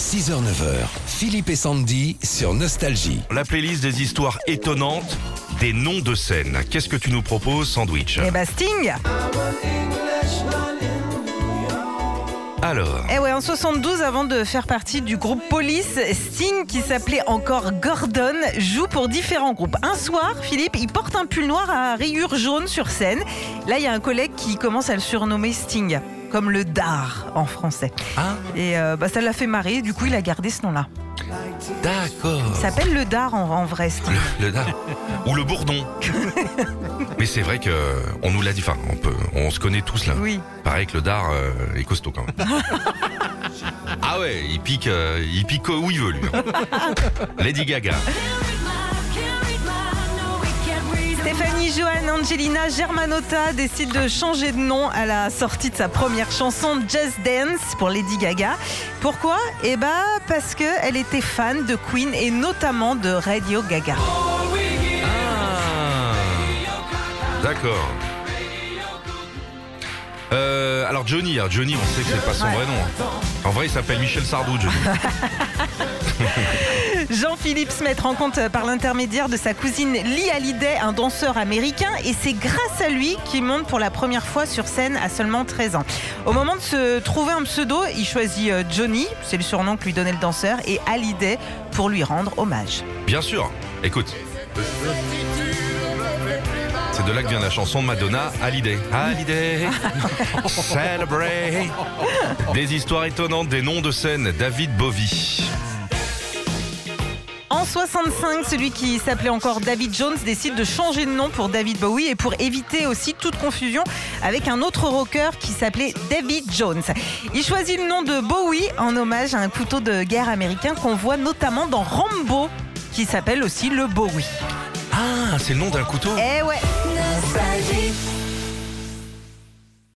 6h-9h, Philippe et Sandy sur Nostalgie. La playlist des histoires étonnantes, des noms de scènes. Qu'est-ce que tu nous proposes, Sandwich Eh bah Sting Alors, Eh ouais, en 72, avant de faire partie du groupe Police, Sting, qui s'appelait encore Gordon, joue pour différents groupes. Un soir, Philippe, il porte un pull noir à rayures jaunes sur scène. Là, il y a un collègue qui commence à le surnommer Sting, comme le dard en français. ah, Et euh, bah, ça l'a fait marrer, du coup, il a gardé ce nom-là. d'accord. Il s'appelle le dard en, en vrai, Sting. Le dard. Ou le bourdon. Mais c'est vrai que on nous l'a dit. Enfin, on peut, on se connaît tous là. Oui. Pareil que le dard euh, est costaud quand même. ah ouais, il pique, euh, il pique où il veut lui. hein. Lady Gaga. Stéphanie Johan Angelina Germanotta décide de changer de nom à la sortie de sa première chanson Just Dance pour Lady Gaga. Pourquoi? Eh bah parce que elle était fan de Queen et notamment de Radio Gaga. Ah, d'accord. Johnny, alors Johnny, on sait que c'est pas son Ouais. vrai nom. En vrai, il s'appelle Michel Sardou, Johnny. Jean-Philippe Smet rencontre par l'intermédiaire de sa cousine Lee Hallyday un danseur américain et c'est grâce à lui qu'il monte pour la première fois sur scène à seulement 13 ans. Au moment de se trouver un pseudo, il choisit euh, Johnny, c'est le surnom que lui donnait le danseur, et Hallyday pour lui rendre hommage. Bien sûr. Écoute. C'est de là que vient la chanson de Madonna, Hallyday. Hallyday, celebrate. Des histoires étonnantes, des noms de scène, David Bowie. En 65, celui qui s'appelait encore David Jones décide de changer de nom pour David Bowie et pour éviter aussi toute confusion avec un autre rocker qui s'appelait David Jones. Il choisit le nom de Bowie en hommage à un couteau de guerre américain qu'on voit notamment dans Rambo qui s'appelle aussi le Bowie. Ah, c'est le nom d'un couteau? Eh ouais